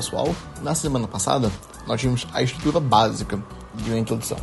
pessoal. Na semana passada, nós vimos a estrutura básica de uma introdução.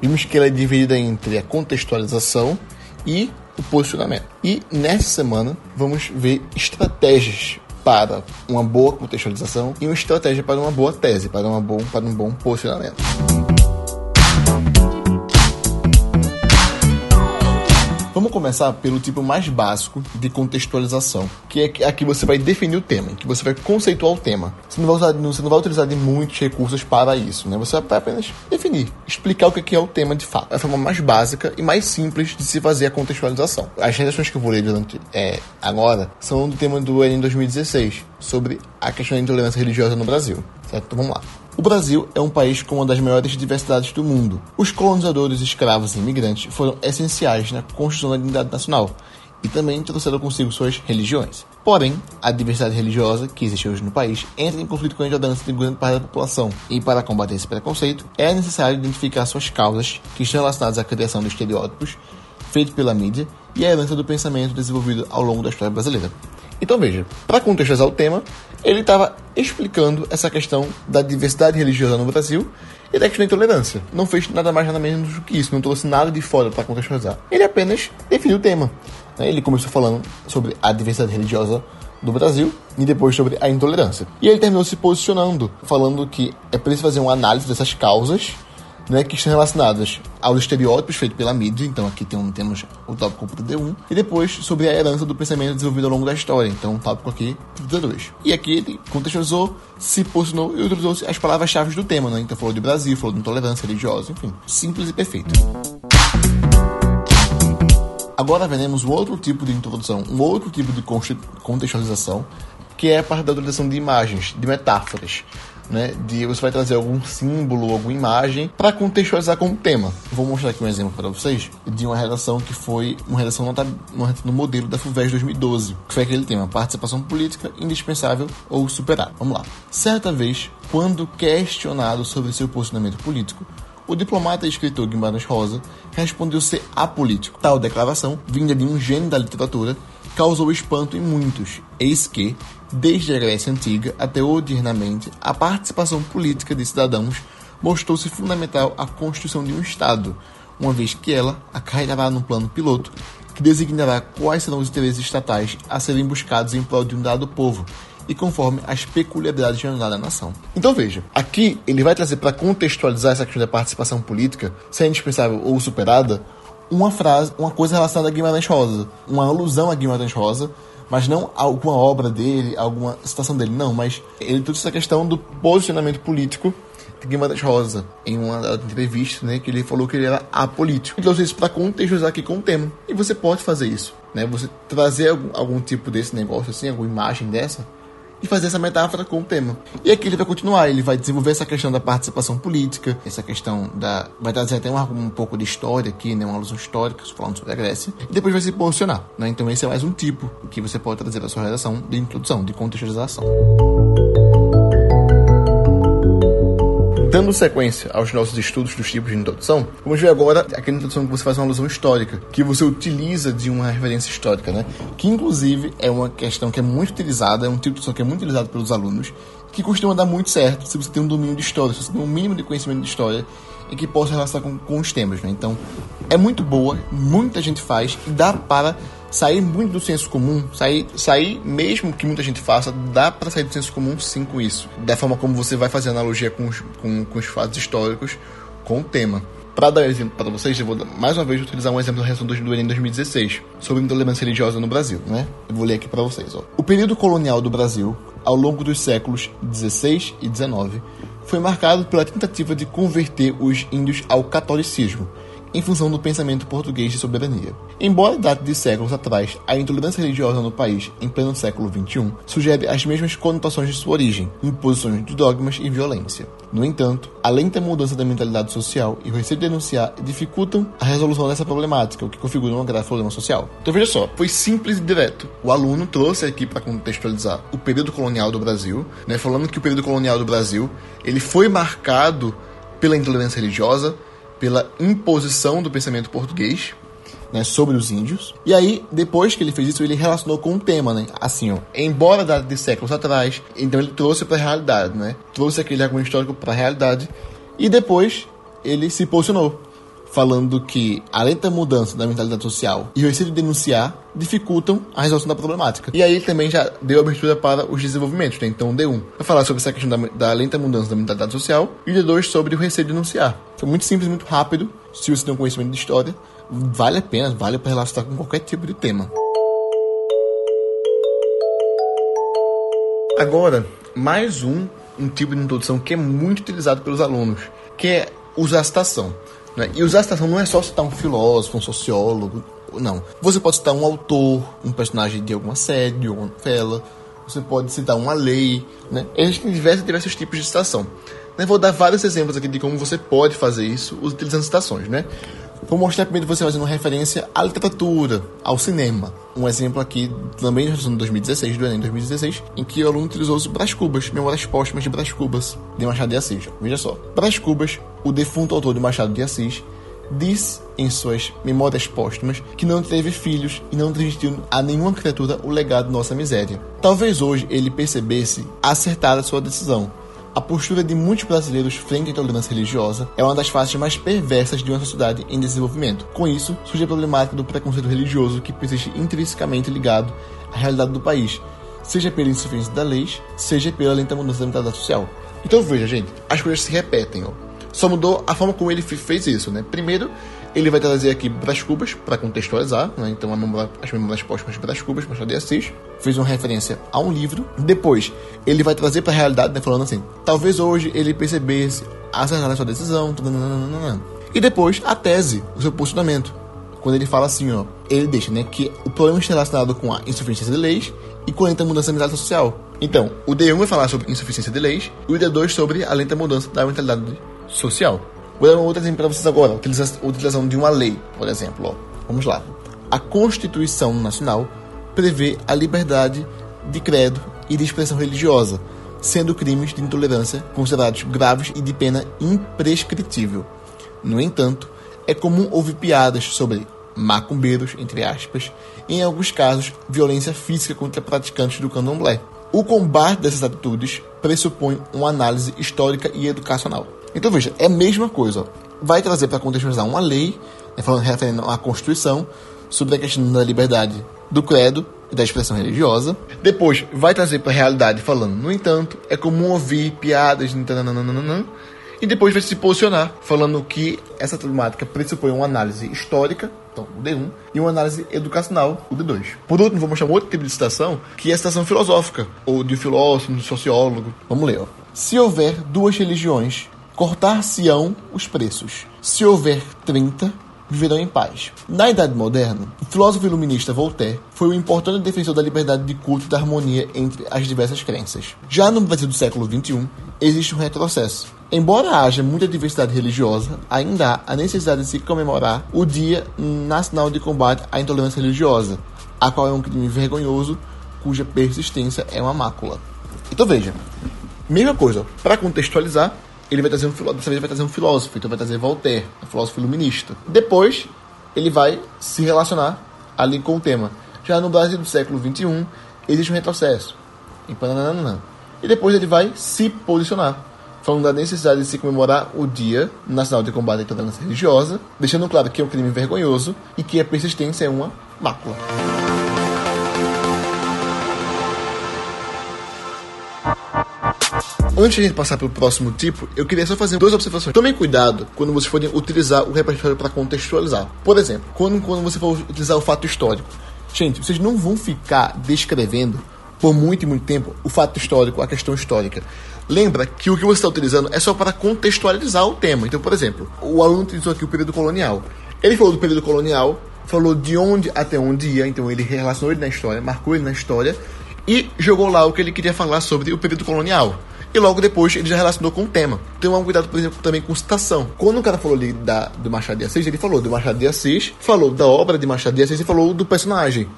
Vimos que ela é dividida entre a contextualização e o posicionamento. E nessa semana, vamos ver estratégias para uma boa contextualização e uma estratégia para uma boa tese, para, uma bom, para um bom posicionamento. Vamos começar pelo tipo mais básico de contextualização, que é aqui você vai definir o tema, que você vai conceituar o tema. Você não vai, usar, você não vai utilizar de muitos recursos para isso, né? Você vai apenas definir, explicar o que é o tema de fato. É a forma mais básica e mais simples de se fazer a contextualização. As redações que eu vou ler durante, é, agora são do tema do Enem 2016, sobre a questão da intolerância religiosa no Brasil. Certo? Então vamos lá. O Brasil é um país com uma das maiores diversidades do mundo. Os colonizadores, escravos e imigrantes foram essenciais na construção da identidade nacional e também trouxeram consigo suas religiões. Porém, a diversidade religiosa que existe hoje no país entra em conflito com a intolerância de grande parte da população, e para combater esse preconceito, é necessário identificar suas causas, que estão relacionadas à criação de estereótipos feitos pela mídia e a herança do pensamento desenvolvido ao longo da história brasileira. Então veja, para contextualizar o tema, ele estava explicando essa questão da diversidade religiosa no Brasil e da questão da intolerância. Não fez nada mais nada menos do que isso, não trouxe nada de fora para contextualizar. Ele apenas definiu o tema. Né? Ele começou falando sobre a diversidade religiosa do Brasil e depois sobre a intolerância. E ele terminou se posicionando, falando que é preciso fazer uma análise dessas causas né, que estão relacionadas aos estereótipos feitos pela mídia, então aqui tem um, temos o tópico 31, e depois sobre a herança do pensamento desenvolvido ao longo da história, então o tópico aqui 32. E aqui ele contextualizou, se posicionou e utilizou as palavras-chave do tema, né, então falou de Brasil, falou de intolerância religiosa, enfim, simples e perfeito. Agora veremos um outro tipo de introdução, um outro tipo de contextualização, que é a parte da utilização de imagens, de metáforas né? De você vai trazer algum símbolo, alguma imagem para contextualizar com o tema. Vou mostrar aqui um exemplo para vocês de uma redação que foi uma redação no modelo da FUVEST 2012, que foi aquele tema: participação política indispensável ou superar. Vamos lá. Certa vez, quando questionado sobre seu posicionamento político, o diplomata e escritor Guimarães Rosa respondeu ser apolítico. Tal declaração, vinda de um gênio da literatura, causou espanto em muitos, eis que, desde a Grécia Antiga até odiernamente, a participação política de cidadãos mostrou-se fundamental à constituição de um Estado, uma vez que ela acarretará no plano piloto que designará quais serão os interesses estatais a serem buscados em prol de um dado povo e conforme as peculiaridades de da nação. Então veja, aqui ele vai trazer para contextualizar essa questão da participação política, se é indispensável ou superada, uma frase, uma coisa relacionada a Guimarães Rosa, uma alusão a Guimarães Rosa, mas não alguma obra dele, alguma citação dele, não, mas ele trouxe essa questão do posicionamento político de Guimarães Rosa, em uma entrevista, né, que ele falou que ele era apolítico. Ele trouxe isso para contextualizar aqui com o tema. E você pode fazer isso, né? Você trazer algum, algum tipo desse negócio assim, alguma imagem dessa, e fazer essa metáfora com o tema. E aqui ele vai continuar, ele vai desenvolver essa questão da participação política, essa questão da. vai trazer até um, um pouco de história aqui, né? Uma alusão histórica, falando sobre a Grécia, e depois vai se posicionar. Né? Então esse é mais um tipo que você pode trazer para sua redação de introdução, de contextualização. Dando sequência aos nossos estudos dos tipos de introdução, vamos ver agora aquela introdução que você faz uma alusão histórica, que você utiliza de uma referência histórica, né? Que inclusive é uma questão que é muito utilizada, é um tipo de introdução que é muito utilizado pelos alunos, que costuma dar muito certo se você tem um domínio de história, se você tem um mínimo de conhecimento de história e que possa relacionar com, com os temas, né? Então, é muito boa, muita gente faz e dá para sair muito do senso comum, sair, sair mesmo que muita gente faça, dá para sair do senso comum sim com isso. Da forma como você vai fazer analogia com os, com, com os fatos históricos, com o tema. Para dar exemplo para vocês, eu vou mais uma vez utilizar um exemplo da reação do Enem 2016 sobre intolerância religiosa no Brasil, né? Eu vou ler aqui para vocês. Ó. O período colonial do Brasil, ao longo dos séculos 16 e 19, foi marcado pela tentativa de converter os índios ao catolicismo em função do pensamento português de soberania. Embora date de séculos atrás, a intolerância religiosa no país, em pleno século XXI, sugere as mesmas conotações de sua origem, imposições de dogmas e violência. No entanto, a lenta mudança da mentalidade social e o receio de denunciar dificultam a resolução dessa problemática, o que configura um grave problema social. Então veja só, foi simples e direto. O aluno trouxe aqui para contextualizar o período colonial do Brasil, né, falando que o período colonial do Brasil ele foi marcado pela intolerância religiosa, pela imposição do pensamento português né, sobre os índios. E aí, depois que ele fez isso, ele relacionou com um tema, né? Assim, ó, embora da de séculos atrás, então ele trouxe para a realidade, né? Trouxe aquele argumento histórico para a realidade e depois ele se posicionou falando que a lenta mudança da mentalidade social e o receio de denunciar dificultam a resolução da problemática. E aí também já deu abertura para os desenvolvimentos, né? Então, D1 vai falar sobre essa questão da, da, lenta mudança da mentalidade social e D2 sobre o receio de denunciar. Então, muito simples, muito rápido. Se você tem um conhecimento de história, vale a pena, vale para relacionar com qualquer tipo de tema. Agora, mais um, um tipo de introdução que é muito utilizado pelos alunos, que é usar a citação. Né? E usar a citação não é só citar um filósofo, um sociólogo, não. Você pode citar um autor, um personagem de alguma série, de alguma novela, você pode citar uma lei, né? Existem diversos, diversos tipos de citação. Eu vou dar vários exemplos aqui de como você pode fazer isso utilizando citações, né? Vou mostrar primeiro você fazendo referência à literatura, ao cinema. Um exemplo aqui, também de 2016, do Enem 2016, em que o aluno utilizou os Brás Cubas, Memórias Póstumas de Brás Cubas, de Machado de Assis. Veja só. Brás Cubas, o defunto autor de Machado de Assis, diz em suas Memórias Póstumas que não teve filhos e não transmitiu a nenhuma criatura o legado de nossa miséria. Talvez hoje ele percebesse acertada sua decisão, a postura de muitos brasileiros frente à intolerância religiosa é uma das faces mais perversas de uma sociedade em desenvolvimento. Com isso, surge a problemática do preconceito religioso que persiste intrinsecamente ligado à realidade do país, seja pela insuficiência da lei, seja pela lenta mudança da mentalidade social. Então veja, gente, as coisas se repetem, ó. Só mudou a forma como ele fez isso, né? Primeiro, ele vai trazer aqui Brás Cubas para contextualizar, né? então memória, as memórias póstumas de Brás Cubas, Machado de Assis, fez uma referência a um livro. Depois, ele vai trazer para a realidade, né? falando assim: talvez hoje ele percebesse acertar a sua decisão, e depois a tese, o seu posicionamento. Quando ele fala assim, ó, ele deixa, né, que o problema está relacionado com a insuficiência de leis e com a lenta mudança da mentalidade social. Então, o D1 vai falar sobre insuficiência de leis e o D2 sobre a lenta mudança da mentalidade social. Vou dar outro exemplo para vocês agora. Utilização de uma lei, por exemplo. Ó. Vamos lá. A Constituição Nacional prevê a liberdade de credo e de expressão religiosa, sendo crimes de intolerância considerados graves e de pena imprescritível. No entanto, é comum ouvir piadas sobre macumbeiros, entre aspas, e em alguns casos, violência física contra praticantes do candomblé. O combate dessas atitudes pressupõe uma análise histórica e educacional. Então veja, é a mesma coisa. Vai trazer para contextualizar uma lei, né, falando referendo à Constituição, sobre a questão da liberdade do credo e da expressão religiosa. Depois vai trazer para a realidade falando, no entanto, é comum ouvir piadas, nananana, e depois vai se posicionar falando que essa problemática pressupõe uma análise histórica, então o D1, e uma análise educacional, o D2. Por último, vou mostrar um outro tipo de citação, que é a citação filosófica, ou de filósofo, de sociólogo. Vamos ler. Ó. Se houver duas religiões cortar-se-ão os preços. Se houver 30, viverão em paz. Na Idade Moderna, o filósofo iluminista Voltaire foi um importante defensor da liberdade de culto e da harmonia entre as diversas crenças. Já no Brasil do século XXI, existe um retrocesso. Embora haja muita diversidade religiosa, ainda há a necessidade de se comemorar o Dia Nacional de Combate à Intolerância Religiosa, a qual é um crime vergonhoso cuja persistência é uma mácula. Então veja, mesma coisa, para contextualizar, ele vai trazer um dessa vez vai trazer um filósofo, então vai trazer Voltaire, um filósofo iluminista. Depois, ele vai se relacionar ali com o tema. Já no Brasil do século XXI, existe um retrocesso. E depois ele vai se posicionar, falando da necessidade de se comemorar o Dia Nacional de Combate à Intolerância Religiosa, deixando claro que é um crime vergonhoso e que a persistência é uma mácula. Antes de a gente passar para o próximo tipo, eu queria só fazer duas observações. Tomem cuidado quando vocês forem utilizar o repertório para contextualizar. Por exemplo, quando, quando você for utilizar o fato histórico. Gente, vocês não vão ficar descrevendo por muito e muito tempo o fato histórico, a questão histórica. Lembra que o que você está utilizando é só para contextualizar o tema. Então, por exemplo, o aluno utilizou aqui o período colonial. Ele falou do período colonial, falou de onde até onde ia, então ele relacionou ele na história, marcou ele na história e jogou lá o que ele queria falar sobre o período colonial e logo depois ele já relacionou com o tema. Tem um cuidado, por exemplo, também com citação. Quando o cara falou ali da, do Machado de Assis, ele falou do Machado de Assis, falou da obra de Machado de Assis e falou do personagem.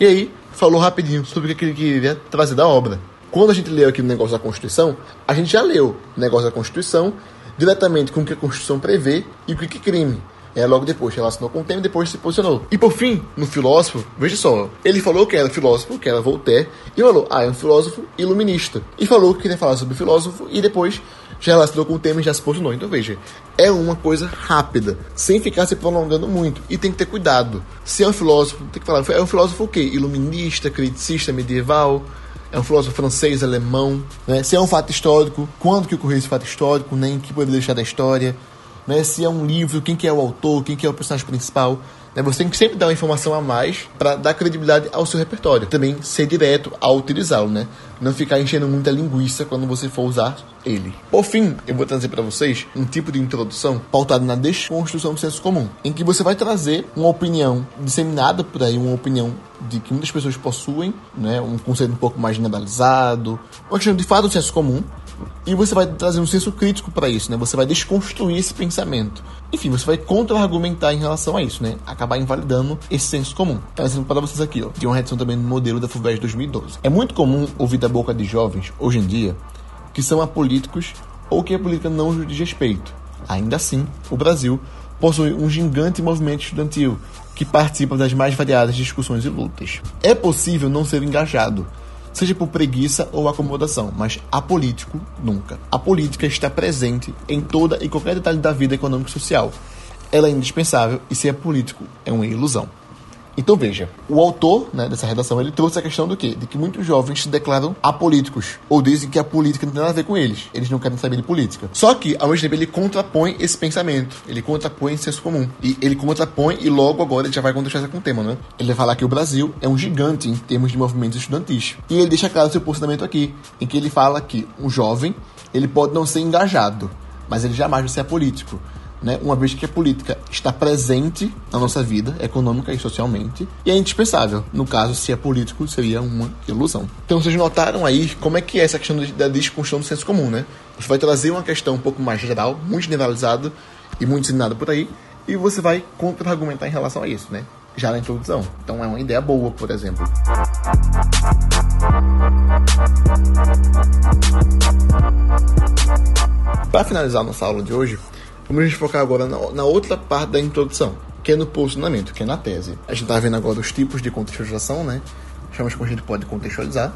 E aí, falou rapidinho sobre o que ele queria trazer da obra. Quando a gente leu aqui o negócio da Constituição, a gente já leu o negócio da Constituição diretamente com o que a Constituição prevê e o que é crime. É, logo depois relacionou com o tema e depois se posicionou. E por fim, no filósofo, veja só, ele falou que era filósofo, que era Voltaire, e falou, ah, é um filósofo iluminista. E falou que queria falar sobre filósofo e depois já relacionou com o tema e já se posicionou. Então veja, é uma coisa rápida, sem ficar se prolongando muito. E tem que ter cuidado. Se é um filósofo, tem que falar, é um filósofo o quê? Iluminista, criticista, medieval, é um filósofo francês, alemão, né? Se é um fato histórico, quando que ocorreu esse fato histórico, nem que poderia deixar da história, né? Se é um livro, quem que é o autor, quem que é o personagem principal. Né? Você tem que sempre dar uma informação a mais para dar credibilidade ao seu repertório. Também ser direto ao utilizá-lo, né? Não ficar enchendo muita linguiça quando você for usar ele. Por fim, eu vou trazer para vocês um tipo de introdução pautado na desconstrução do senso comum, em que você vai trazer uma opinião disseminada por aí, uma opinião de que muitas pessoas possuem, né, um conceito um pouco mais generalizado, uma questão de fato do senso comum, e você vai trazer um senso crítico para isso, né? Você vai desconstruir esse pensamento. Enfim, você vai contra-argumentar em relação a isso, né? Acabar invalidando esse senso comum. Então, exemplo para vocês aqui, ó. Tem uma redação também no modelo da FUVEST 2012. É muito comum ouvir da boca de jovens, hoje em dia, que são apolíticos ou que a política não diz respeito. Ainda assim, o Brasil possui um gigante movimento estudantil que participa das mais variadas discussões e lutas. É possível não ser engajado, seja por preguiça ou acomodação, mas apolítico nunca. A política está presente em toda e qualquer detalhe da vida econômica e social. Ela é indispensável e ser político é uma ilusão. Então veja, o autor né, dessa redação ele trouxe a questão do quê? De que muitos jovens se declaram apolíticos ou dizem que a política não tem nada a ver com eles. Eles não querem saber de política. Só que, ao mesmo tempo, ele contrapõe esse pensamento. Ele contrapõe esse senso comum. E ele contrapõe e logo agora ele já vai contextualizar com o tema, né? Ele vai falar que o Brasil é um gigante em termos de movimentos estudantis. E ele deixa claro seu posicionamento aqui, em que ele fala que um jovem ele pode não ser engajado, mas ele jamais vai ser apolítico né, uma vez que a política está presente na nossa vida, econômica e socialmente, e é indispensável. No caso, se é político, seria uma ilusão. Então, vocês notaram aí como é que é essa questão da desconstrução do senso comum, né? Você vai trazer uma questão um pouco mais geral, muito generalizada e muito ensinada por aí, e você vai contra-argumentar em relação a isso, né? Já na introdução. Então, é uma ideia boa, por exemplo. Para finalizar nossa aula de hoje, Vamos gente focar agora na, na, outra parte da introdução, que é no posicionamento, que é na tese. A gente está vendo agora os tipos de contextualização, né? Chamamos como a gente pode contextualizar.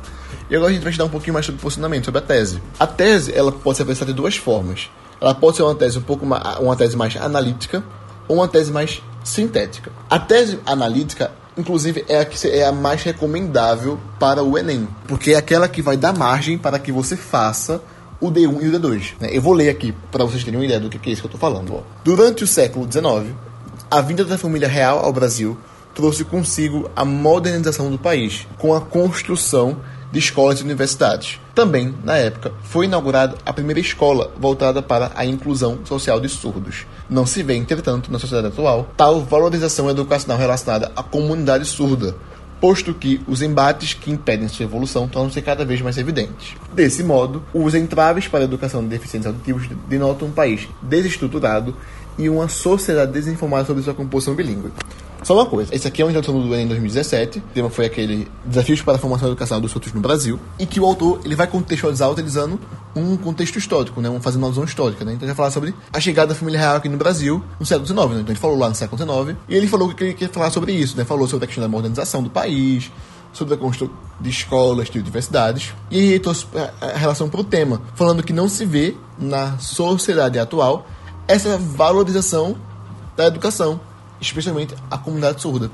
E agora a gente vai estudar um pouquinho mais sobre posicionamento, sobre a tese. A tese, ela pode ser apresentada de duas formas. Ela pode ser uma tese um pouco mais, uma tese mais analítica ou uma tese mais sintética. A tese analítica inclusive é a que é a mais recomendável para o Enem, porque é aquela que vai dar margem para que você faça o D1 e o D2. Né? Eu vou ler aqui para vocês terem uma ideia do que é isso que eu estou falando. Ó. Durante o século XIX, a vinda da família real ao Brasil trouxe consigo a modernização do país, com a construção de escolas e universidades. Também, na época, foi inaugurada a primeira escola voltada para a inclusão social de surdos. Não se vê, entretanto, na sociedade atual, tal valorização educacional relacionada à comunidade surda, posto que os embates que impedem sua evolução tornam-se cada vez mais evidentes. Desse modo, os entraves para a educação de deficientes auditivos denotam um país desestruturado e uma sociedade desinformada sobre sua composição bilíngue. Só uma coisa, esse aqui é uma introdução do Enem 2017, o tema foi aquele Desafios para a Formação Educacional dos Surdos no Brasil, e que o autor ele vai contextualizar utilizando um contexto histórico, né, um, fazendo uma alusão histórica. Né? Então ele vai falar sobre a chegada da família real aqui no Brasil no século XIX. Né? Então ele falou lá no século XIX, e ele falou que ele queria falar sobre isso, né? falou sobre a questão da modernização do país, sobre a construção de escolas, de universidades, e aí trouxe a relação para o tema, falando que não se vê na sociedade atual essa valorização da educação especialmente a comunidade surda.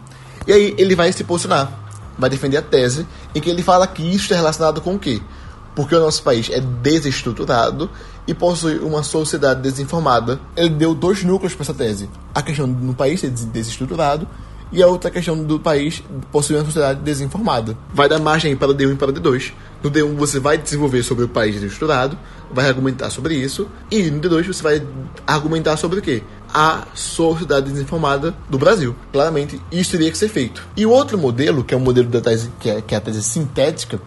E aí ele vai se posicionar, vai defender a tese em que ele fala que isso está relacionado com o quê? Porque o nosso país é desestruturado e possui uma sociedade desinformada. Ele deu dois núcleos para essa tese: a questão do país ser desestruturado e a outra questão do país possuir uma sociedade desinformada. Vai dar margem para o D1 e para o D2. No D1 você vai desenvolver sobre o país desestruturado, vai argumentar sobre isso, e no D2 você vai argumentar sobre o quê? A sociedade desinformada do Brasil. Claramente, isso teria que ser feito. E o outro modelo, que é o modelo da tese, que é, que é a tese sintética,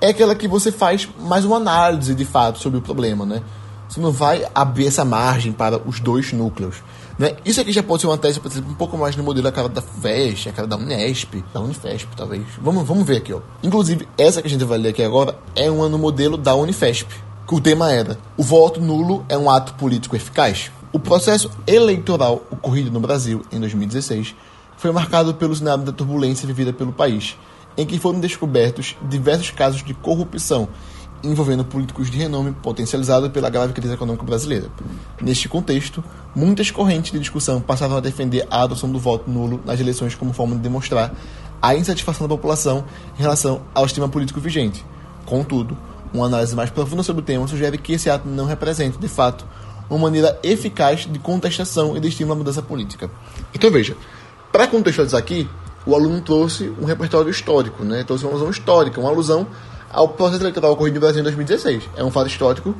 é aquela que você faz mais uma análise de fato sobre o problema, né? Você não vai abrir essa margem para os dois núcleos. Né? Isso aqui já pode ser uma tese, por exemplo, um pouco mais no modelo a cara da FEST, a cara da Unesp, da Unifesp, talvez. Vamos, vamos ver aqui, ó. Inclusive, essa que a gente vai ler aqui agora é uma no modelo da Unifesp. Que o tema era: o voto nulo é um ato político eficaz? O processo eleitoral ocorrido no Brasil em 2016 foi marcado pelo cenário da turbulência vivida pelo país, em que foram descobertos diversos casos de corrupção envolvendo políticos de renome potencializado pela grave crise econômica brasileira. Neste contexto, muitas correntes de discussão passavam a defender a adoção do voto nulo nas eleições como forma de demonstrar a insatisfação da população em relação ao sistema político vigente. Contudo, uma análise mais profunda sobre o tema sugere que esse ato não representa, de fato, uma maneira eficaz de contestação e de estímulo à mudança política. Então veja, para contextualizar aqui, o aluno trouxe um repertório histórico, né? trouxe uma alusão histórica, uma alusão ao processo eleitoral ocorrido no Brasil em 2016. É um fato histórico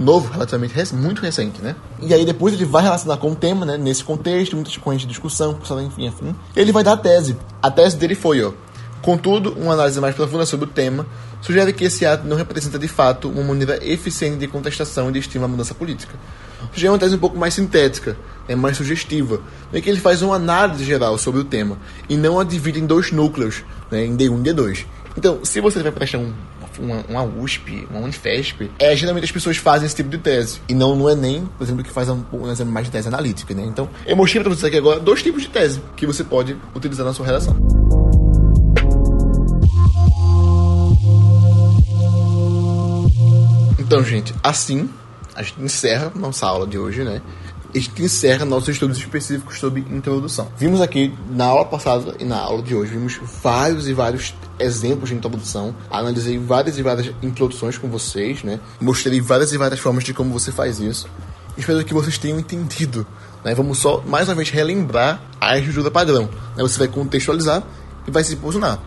novo, relativamente rec muito recente, né? E aí depois ele vai relacionar com o tema, né? Nesse contexto, muitas correntes de discussão, enfim, enfim. Ele vai dar a tese. A tese dele foi, ó. Contudo, uma análise mais profunda sobre o tema sugere que esse ato não representa de fato uma maneira eficiente de contestação e de estímulo à mudança política. Já é uma tese um pouco mais sintética, é mais sugestiva, em que ele faz uma análise geral sobre o tema e não a divide em dois núcleos, né, em D1 e D2. Então, se você vai prestar um, uma, uma USP, uma Unifesp, é, geralmente as pessoas fazem esse tipo de tese. E não no Enem, por exemplo, que faz um, um exemplo mais de tese analítica, né? Então, eu mostrei para vocês aqui agora dois tipos de tese que você pode utilizar na sua redação. Então, gente, assim a gente encerra nossa aula de hoje, né? a gente encerra nossos estudos específicos sobre introdução. Vimos aqui na aula passada e na aula de hoje, vimos vários e vários exemplos de introdução, analisei várias e várias introduções com vocês, né? Mostrei várias e várias formas de como você faz isso. Espero que vocês tenham entendido. Né? Vamos só mais uma vez relembrar a estrutura padrão. Né? Você vai contextualizar e vai se posicionar.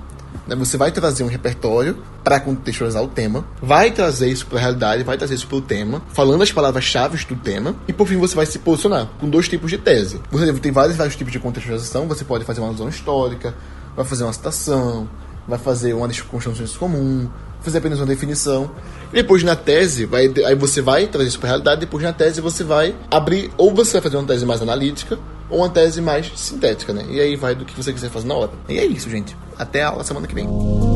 Né? Você vai trazer um repertório para contextualizar o tema, vai trazer isso para a realidade, vai trazer isso para o tema, falando as palavras-chave do tema, e por fim você vai se posicionar com dois tipos de tese. Você tem vários, vários tipos de contextualização, você pode fazer uma alusão histórica, vai fazer uma citação, vai fazer uma construção de comum, fazer apenas uma definição. Depois na tese, vai, aí você vai trazer isso para a realidade, depois na tese você vai abrir, ou você vai fazer uma tese mais analítica, ou uma tese mais sintética, né? E aí vai do que você quiser fazer na hora. E é isso, gente. Até a aula semana que vem.